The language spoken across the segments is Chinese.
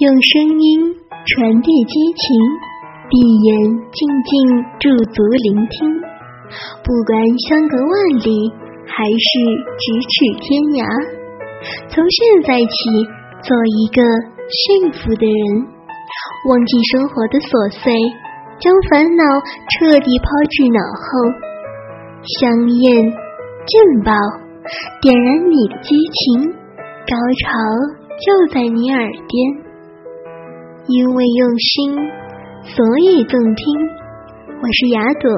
用声音传递激情，闭眼静静驻足聆听。不管相隔万里，还是咫尺天涯，从现在起，做一个幸福的人，忘记生活的琐碎，将烦恼彻底抛至脑后。香艳劲爆，点燃你的激情，高潮就在你耳边。因为用心，所以动听。我是雅朵，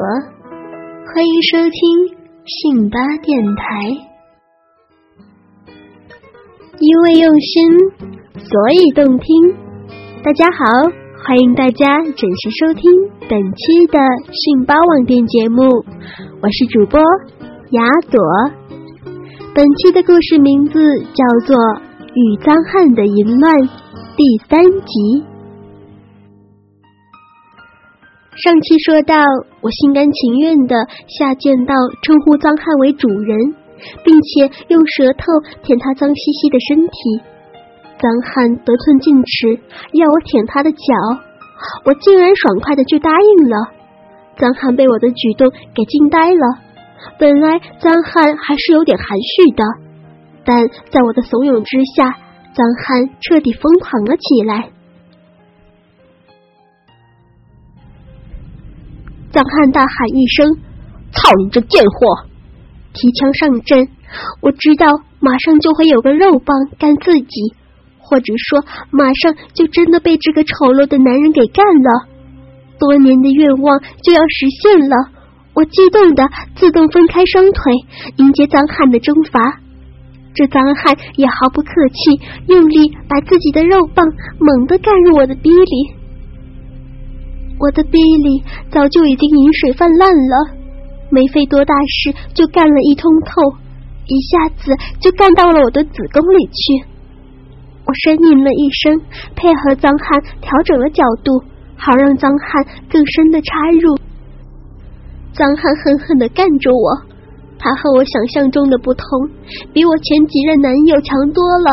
欢迎收听信巴电台。因为用心，所以动听。大家好，欢迎大家准时收听本期的信巴网店节目，我是主播雅朵。本期的故事名字叫做《与脏汉的淫乱》第三集。上期说到，我心甘情愿的下贱到称呼脏汉为主人，并且用舌头舔他脏兮兮的身体。脏汉得寸进尺，要我舔他的脚，我竟然爽快的就答应了。脏汉被我的举动给惊呆了。本来脏汉还是有点含蓄的，但在我的怂恿之下，脏汉彻底疯狂了起来。脏汉大喊一声：“操你这贱货！”提枪上阵。我知道马上就会有个肉棒干自己，或者说马上就真的被这个丑陋的男人给干了。多年的愿望就要实现了。我激动的自动分开双腿，迎接脏汉的征伐。这脏汉也毫不客气，用力把自己的肉棒猛地干入我的逼里。我的逼里早就已经饮水泛滥了，没费多大事就干了一通透，一下子就干到了我的子宫里去。我呻吟了一声，配合脏汉调整了角度，好让脏汉更深的插入。脏汉狠狠的干着我，他和我想象中的不同，比我前几任男友强多了。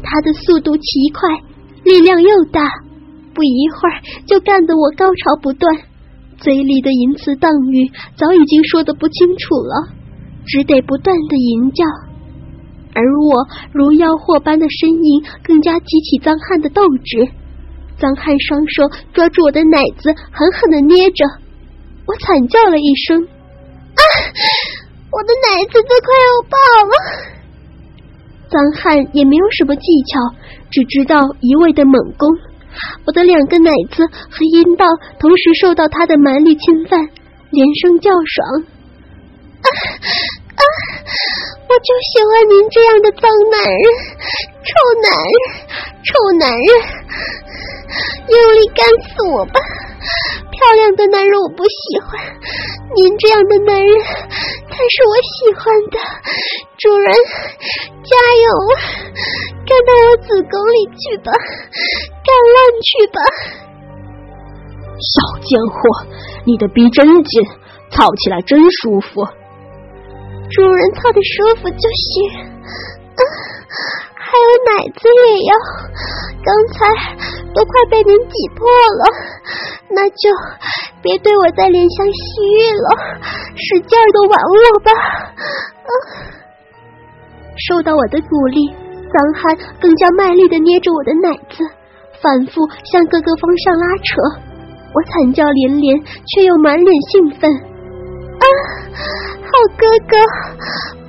他的速度奇快，力量又大。不一会儿就干得我高潮不断，嘴里的淫词荡语早已经说的不清楚了，只得不断的淫叫。而我如妖惑般的呻吟，更加激起脏汉的斗志。脏汉双手抓住我的奶子，狠狠的捏着，我惨叫了一声：“啊！我的奶子都快要爆了！”脏汉也没有什么技巧，只知道一味的猛攻。我的两个奶子和阴道同时受到他的蛮力侵犯，连声叫爽。啊啊！我就喜欢您这样的脏男人，臭男人，臭男人，用力干死我吧！漂亮的男人我不喜欢，您这样的男人是我喜欢的。主人，加油，干到我子宫里去吧，干烂去吧！小贱货，你的逼真紧，操起来真舒服。主人操的舒服就行。啊还有奶子也要，刚才都快被您挤破了，那就别对我再怜香惜玉了，使劲儿的玩我吧！啊！受到我的鼓励，脏汉更加卖力的捏着我的奶子，反复向各个方向拉扯。我惨叫连连，却又满脸兴奋。啊！好哥哥，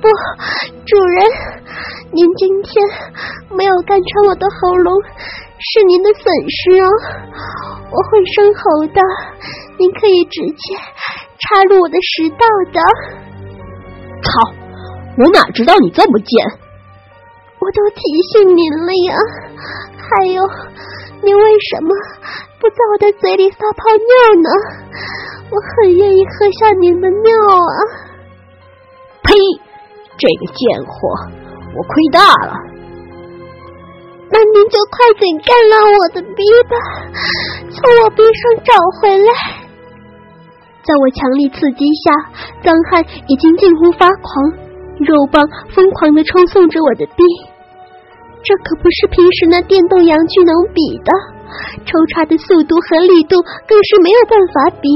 不，主人。您今天没有干穿我的喉咙，是您的损失哦。我会生喉的，您可以直接插入我的食道的。操！我哪知道你这么贱？我都提醒您了呀。还有，您为什么不在我的嘴里撒泡尿呢？我很愿意喝下您的尿啊！呸！这个贱货！我亏大了，那您就快点干烂我的逼吧，从我逼上找回来。在我强力刺激下，脏汉已经近乎发狂，肉棒疯狂的抽送着我的逼。这可不是平时那电动阳具能比的，抽插的速度和力度更是没有办法比，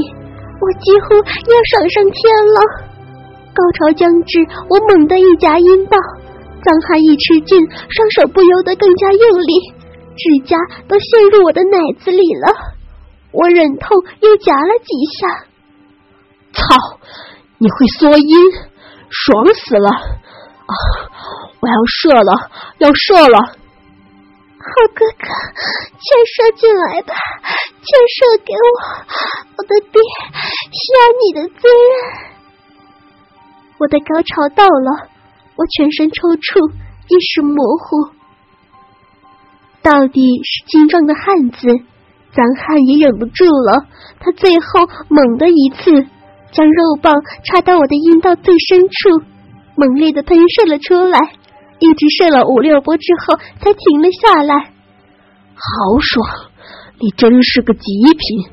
我几乎要爽上天了。高潮将至，我猛地一夹阴道，脏汉一吃劲，双手不由得更加用力，指甲都陷入我的奶子里了。我忍痛又夹了几下。操！你会缩阴，爽死了！啊，我要射了，要射了！好哥哥，全射进来吧，全射给我，我的爹需要你的滋润。我的高潮到了，我全身抽搐，意识模糊。到底是精壮的汉子，脏汉也忍不住了，他最后猛的一次。将肉棒插到我的阴道最深处，猛烈的喷射了出来，一直射了五六波之后才停了下来。好爽！你真是个极品！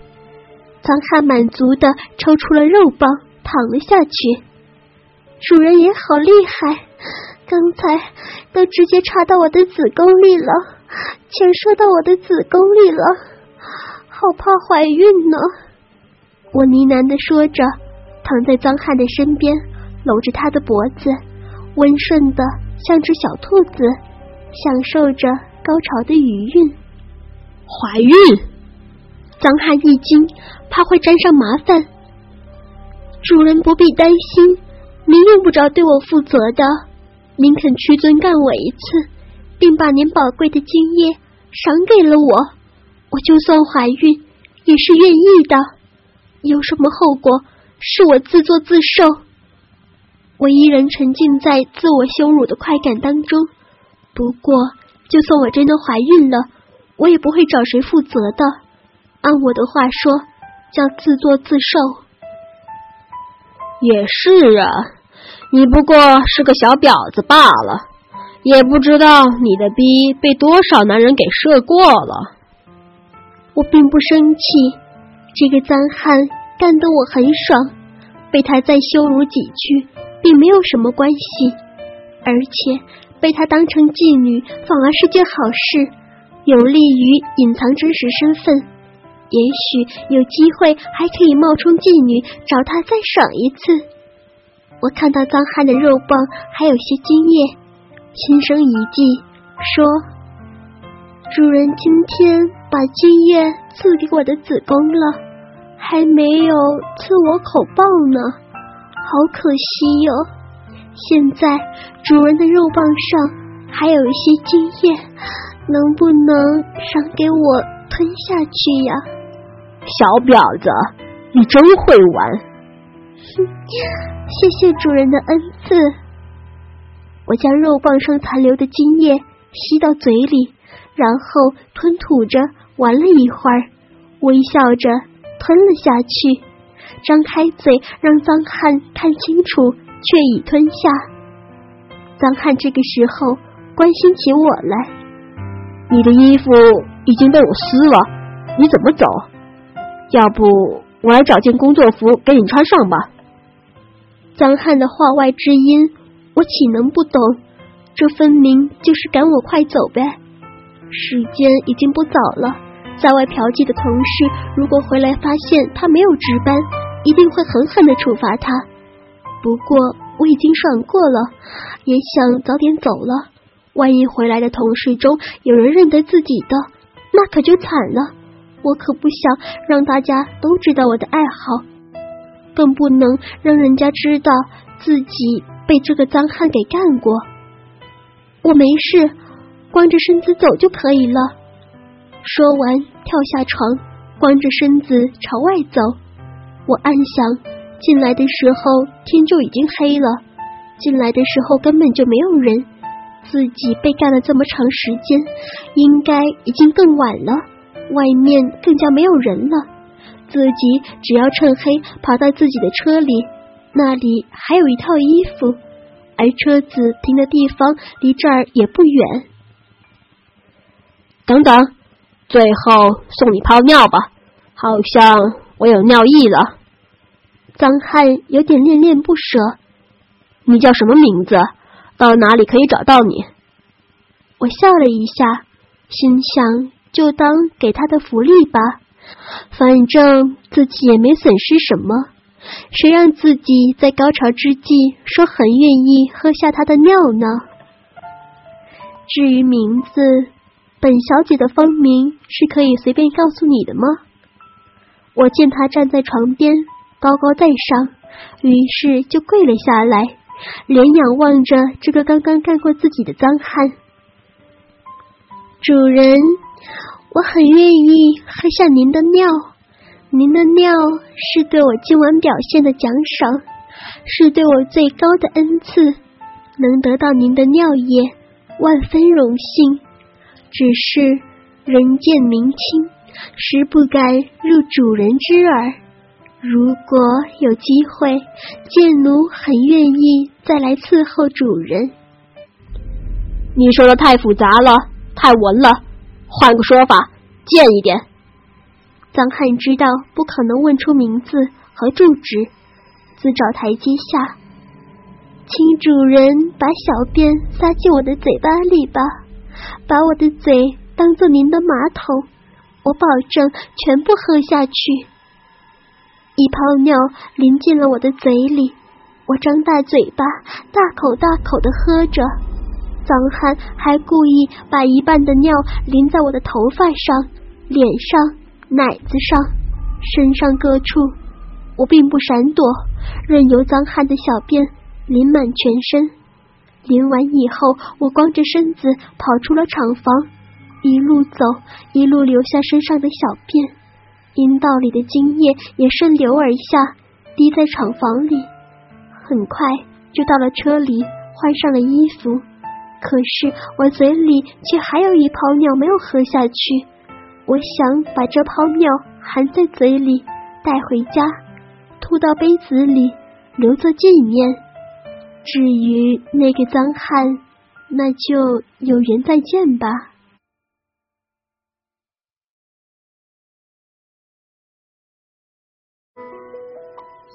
脏汉满足的抽出了肉棒，躺了下去。主人也好厉害，刚才都直接插到我的子宫里了，全射到我的子宫里了，好怕怀孕呢。我呢喃的说着。躺在脏汉的身边，搂着他的脖子，温顺的像只小兔子，享受着高潮的余韵。怀孕，脏汉一惊，怕会沾上麻烦。主人不必担心，您用不着对我负责的。您肯屈尊干我一次，并把您宝贵的精液赏给了我，我就算怀孕也是愿意的。有什么后果？是我自作自受，我依然沉浸在自我羞辱的快感当中。不过，就算我真的怀孕了，我也不会找谁负责的。按我的话说，叫自作自受。也是啊，你不过是个小婊子罢了，也不知道你的逼被多少男人给射过了。我并不生气，这个脏汉。干得我很爽，被他再羞辱几句，并没有什么关系，而且被他当成妓女反而是件好事，有利于隐藏真实身份。也许有机会还可以冒充妓女找他再爽一次。我看到脏汉的肉棒还有些精液，心生一计说：“主人今天把精液赐给我的子宫了。”还没有赐我口棒呢，好可惜哟！现在主人的肉棒上还有一些精液，能不能赏给我吞下去呀？小婊子，你真会玩！谢谢主人的恩赐。我将肉棒上残留的精液吸到嘴里，然后吞吐着玩了一会儿，微笑着。吞了下去，张开嘴让脏汉看清楚，却已吞下。脏汉这个时候关心起我来：“你的衣服已经被我撕了，你怎么走？要不我来找件工作服给你穿上吧？”脏汉的话外之音，我岂能不懂？这分明就是赶我快走呗！时间已经不早了。在外嫖妓的同事，如果回来发现他没有值班，一定会狠狠的处罚他。不过我已经爽过了，也想早点走了。万一回来的同事中有人认得自己的，那可就惨了。我可不想让大家都知道我的爱好，更不能让人家知道自己被这个脏汉给干过。我没事，光着身子走就可以了。说完，跳下床，光着身子朝外走。我暗想，进来的时候天就已经黑了，进来的时候根本就没有人，自己被干了这么长时间，应该已经更晚了，外面更加没有人了。自己只要趁黑跑到自己的车里，那里还有一套衣服，而车子停的地方离这儿也不远。等等。最后送你泡尿吧，好像我有尿意了。张翰有点恋恋不舍。你叫什么名字？到哪里可以找到你？我笑了一下，心想就当给他的福利吧，反正自己也没损失什么。谁让自己在高潮之际说很愿意喝下他的尿呢？至于名字，本小姐的芳名是可以随便告诉你的吗？我见他站在床边，高高在上，于是就跪了下来，脸仰望着这个刚刚干过自己的脏汉。主人，我很愿意喝下您的尿。您的尿是对我今晚表现的奖赏，是对我最高的恩赐。能得到您的尿液，万分荣幸。只是人见明清，实不敢入主人之耳。如果有机会，贱奴很愿意再来伺候主人。你说的太复杂了，太文了，换个说法，贱一点。脏汉知道不可能问出名字和住址，自找台阶下。请主人把小便撒进我的嘴巴里吧，把我的嘴当做您的马桶，我保证全部喝下去。一泡尿淋进了我的嘴里，我张大嘴巴，大口大口的喝着。脏汉还故意把一半的尿淋在我的头发上、脸上。奶子上、身上各处，我并不闪躲，任由脏汉的小便淋满全身。淋完以后，我光着身子跑出了厂房，一路走，一路留下身上的小便，阴道里的精液也顺流而下，滴在厂房里。很快就到了车里，换上了衣服，可是我嘴里却还有一泡尿没有喝下去。我想把这泡尿含在嘴里带回家，吐到杯子里留作纪念。至于那个脏汉，那就有缘再见吧。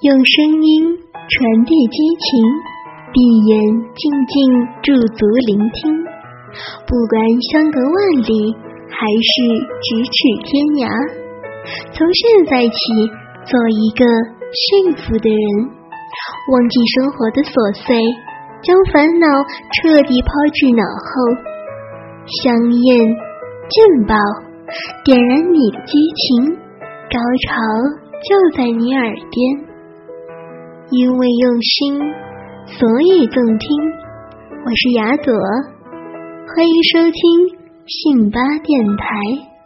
用声音传递激情，闭眼静静驻足聆听，不管相隔万里。还是咫尺天涯。从现在起，做一个幸福的人，忘记生活的琐碎，将烦恼彻底抛至脑后。香艳劲爆，点燃你的激情，高潮就在你耳边。因为用心，所以动听。我是雅朵，欢迎收听。信吧电台。